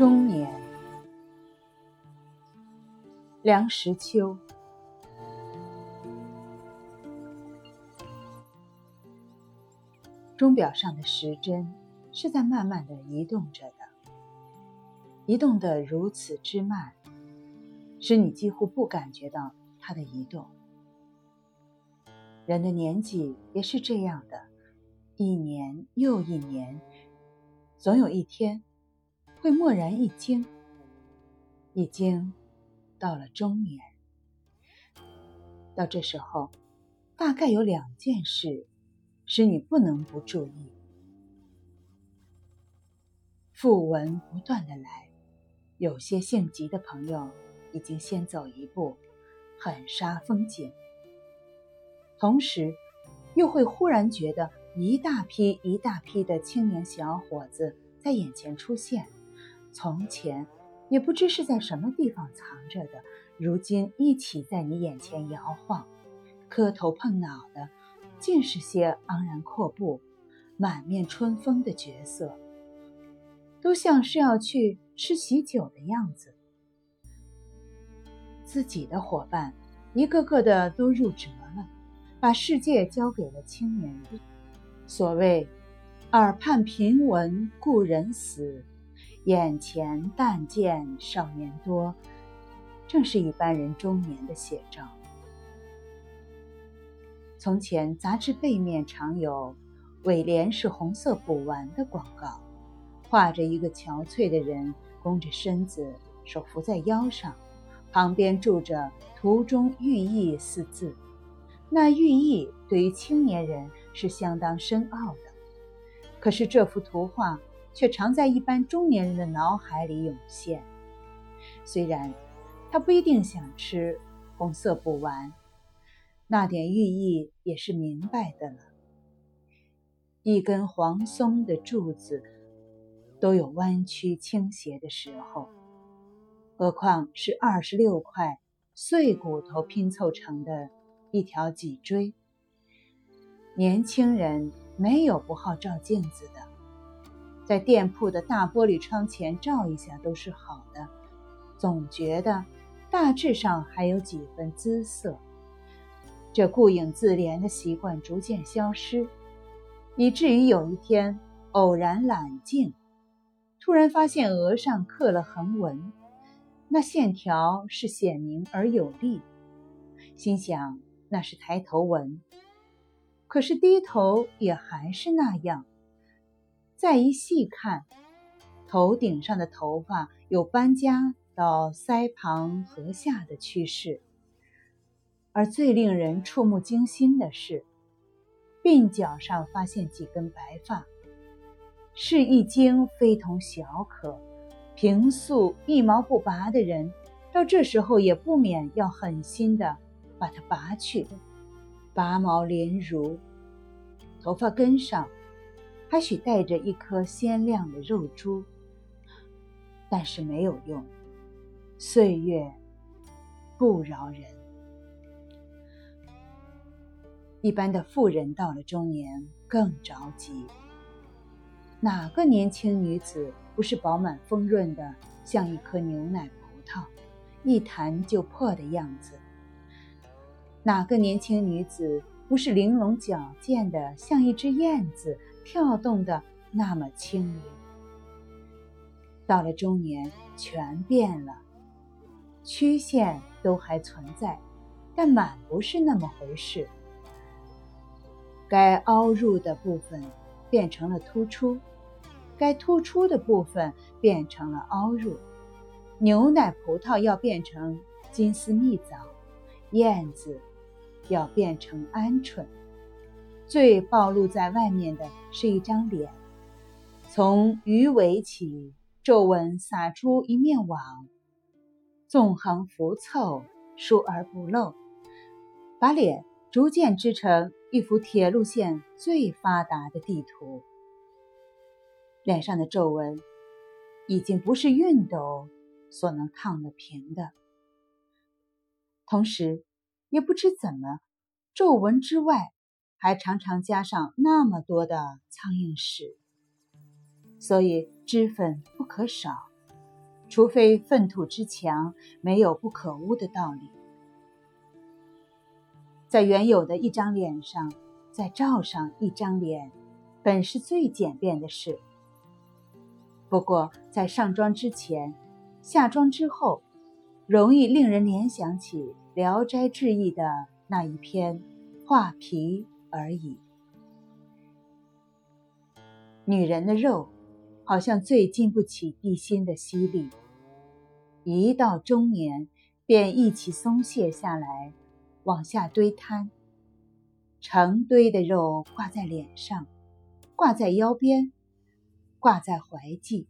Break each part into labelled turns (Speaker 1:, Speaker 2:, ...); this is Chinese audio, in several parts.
Speaker 1: 中年，梁实秋。钟表上的时针是在慢慢的移动着的，移动的如此之慢，使你几乎不感觉到它的移动。人的年纪也是这样的，一年又一年，总有一天。会蓦然一惊，已经到了中年。到这时候，大概有两件事使你不能不注意。讣文不断的来，有些性急的朋友已经先走一步，很煞风景。同时，又会忽然觉得一大批一大批的青年小伙子在眼前出现。从前也不知是在什么地方藏着的，如今一起在你眼前摇晃，磕头碰脑的，尽是些昂然阔步、满面春风的角色，都像是要去吃喜酒的样子。自己的伙伴一个个的都入辙了，把世界交给了青年人。所谓“耳畔平闻故人死”。眼前但见少年多，正是一般人中年的写照。从前杂志背面常有尾联是红色补丸的广告，画着一个憔悴的人弓着身子，手扶在腰上，旁边住着“图中寓意”四字。那寓意对于青年人是相当深奥的。可是这幅图画。却常在一般中年人的脑海里涌现。虽然他不一定想吃红色布丸，那点寓意也是明白的了。一根黄松的柱子都有弯曲倾斜的时候，何况是二十六块碎骨头拼凑成的一条脊椎？年轻人没有不好照镜子的。在店铺的大玻璃窗前照一下都是好的，总觉得大致上还有几分姿色。这顾影自怜的习惯逐渐消失，以至于有一天偶然揽镜，突然发现额上刻了横纹，那线条是显明而有力，心想那是抬头纹，可是低头也还是那样。再一细看，头顶上的头发有搬家到腮旁颌下的趋势，而最令人触目惊心的是，鬓角上发现几根白发，是一经非同小可。平素一毛不拔的人，到这时候也不免要狠心的把它拔去，拔毛连如，头发根上。还许带着一颗鲜亮的肉珠，但是没有用。岁月不饶人。一般的妇人到了中年更着急。哪个年轻女子不是饱满丰润的，像一颗牛奶葡萄，一弹就破的样子？哪个年轻女子不是玲珑矫健的，像一只燕子？跳动的那么轻盈，到了中年全变了，曲线都还存在，但满不是那么回事。该凹入的部分变成了突出，该突出的部分变成了凹入。牛奶葡萄要变成金丝蜜枣，燕子要变成鹌鹑。最暴露在外面的是一张脸，从鱼尾起，皱纹撒出一面网，纵横浮凑，疏而不漏，把脸逐渐织成一幅铁路线最发达的地图。脸上的皱纹已经不是熨斗所能烫得平的，同时也不知怎么，皱纹之外。还常常加上那么多的苍蝇屎，所以脂粉不可少，除非粪土之墙没有不可污的道理，在原有的一张脸上再罩上一张脸，本是最简便的事。不过，在上妆之前、下妆之后，容易令人联想起《聊斋志异》的那一篇画皮而已。女人的肉，好像最经不起地心的吸力。一到中年，便一起松懈下来，往下堆摊。成堆的肉挂在脸上，挂在腰边，挂在怀际。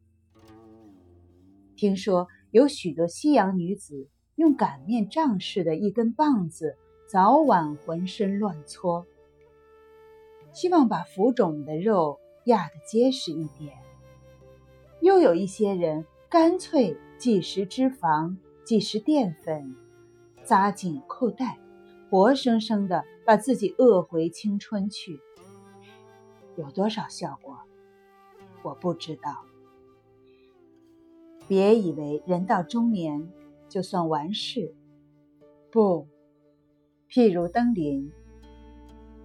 Speaker 1: 听说有许多西洋女子用擀面杖似的一根棒子，早晚浑身乱搓，希望把浮肿的肉压得结实一点。又有一些人干脆。即食脂肪，即食淀粉，扎紧裤带，活生生的把自己饿回青春去。有多少效果，我不知道。别以为人到中年就算完事，不。譬如登临，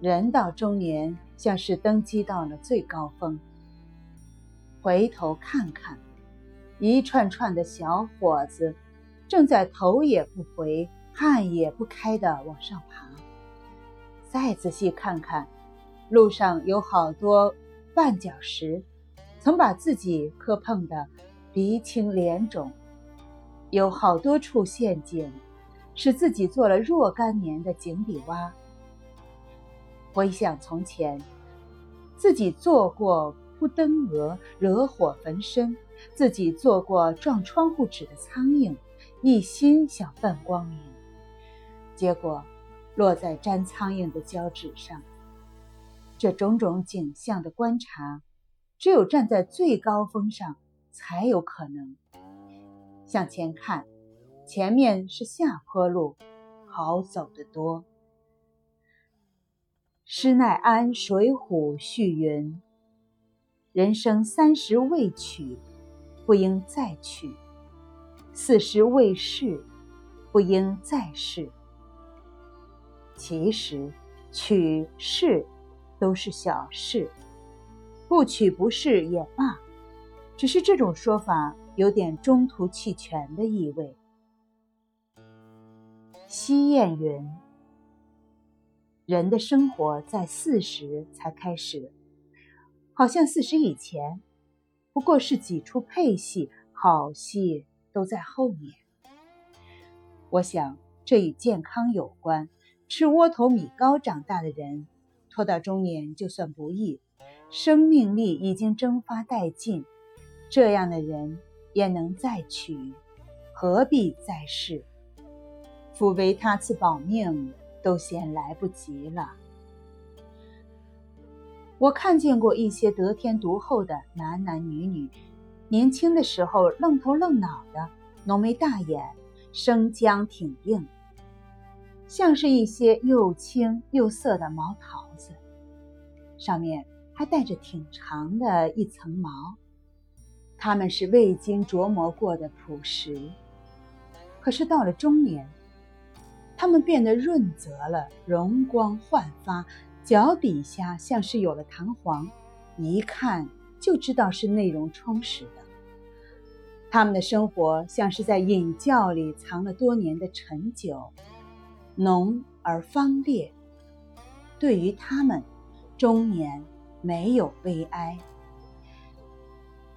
Speaker 1: 人到中年像是登基到了最高峰，回头看看。一串串的小伙子正在头也不回、汗也不开地往上爬。再仔细看看，路上有好多绊脚石，曾把自己磕碰得鼻青脸肿；有好多处陷阱，使自己做了若干年的井底蛙。回想从前，自己做过扑灯蛾，惹火焚身。自己做过撞窗户纸的苍蝇，一心想奔光明，结果落在粘苍蝇的胶纸上。这种种景象的观察，只有站在最高峰上才有可能。向前看，前面是下坡路，好走得多。施耐庵《水浒》序云：“人生三十未娶。”不应再娶，四十未逝，不应再试。其实，娶是都是小事，不娶不是也罢。只是这种说法有点中途弃权的意味。西谚云：“人的生活在四十才开始，好像四十以前。”不过是几出配戏，好戏都在后面。我想这与健康有关。吃窝头米糕长大的人，拖到中年就算不易，生命力已经蒸发殆尽。这样的人也能再娶，何必再试？夫为他赐保命，都嫌来不及了。我看见过一些得天独厚的男男女女，年轻的时候愣头愣脑的，浓眉大眼，生姜挺硬，像是一些又青又涩的毛桃子，上面还带着挺长的一层毛。他们是未经琢磨过的朴实，可是到了中年，他们变得润泽了，容光焕发。脚底下像是有了弹簧，一看就知道是内容充实的。他们的生活像是在饮窖里藏了多年的陈酒，浓而芳烈。对于他们，中年没有悲哀。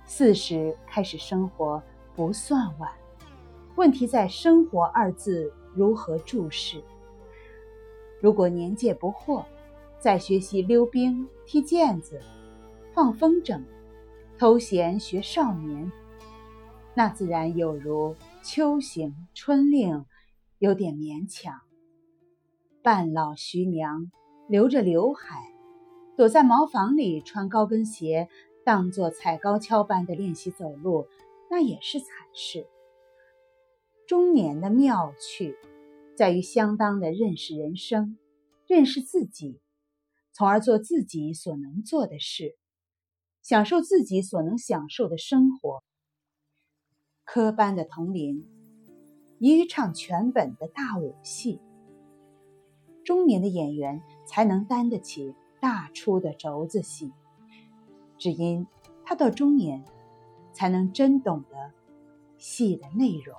Speaker 1: 四十开始生活不算晚，问题在“生活”二字如何注视。如果年届不惑。在学习溜冰、踢毽子、放风筝、偷闲学少年，那自然有如秋行春令，有点勉强。半老徐娘留着刘海，躲在茅房里穿高跟鞋，当做踩高跷般的练习走路，那也是惨事。中年的妙趣，在于相当的认识人生，认识自己。从而做自己所能做的事，享受自己所能享受的生活。科班的童林，一唱全本的大武戏。中年的演员才能担得起大出的轴子戏，只因他到中年，才能真懂得戏的内容。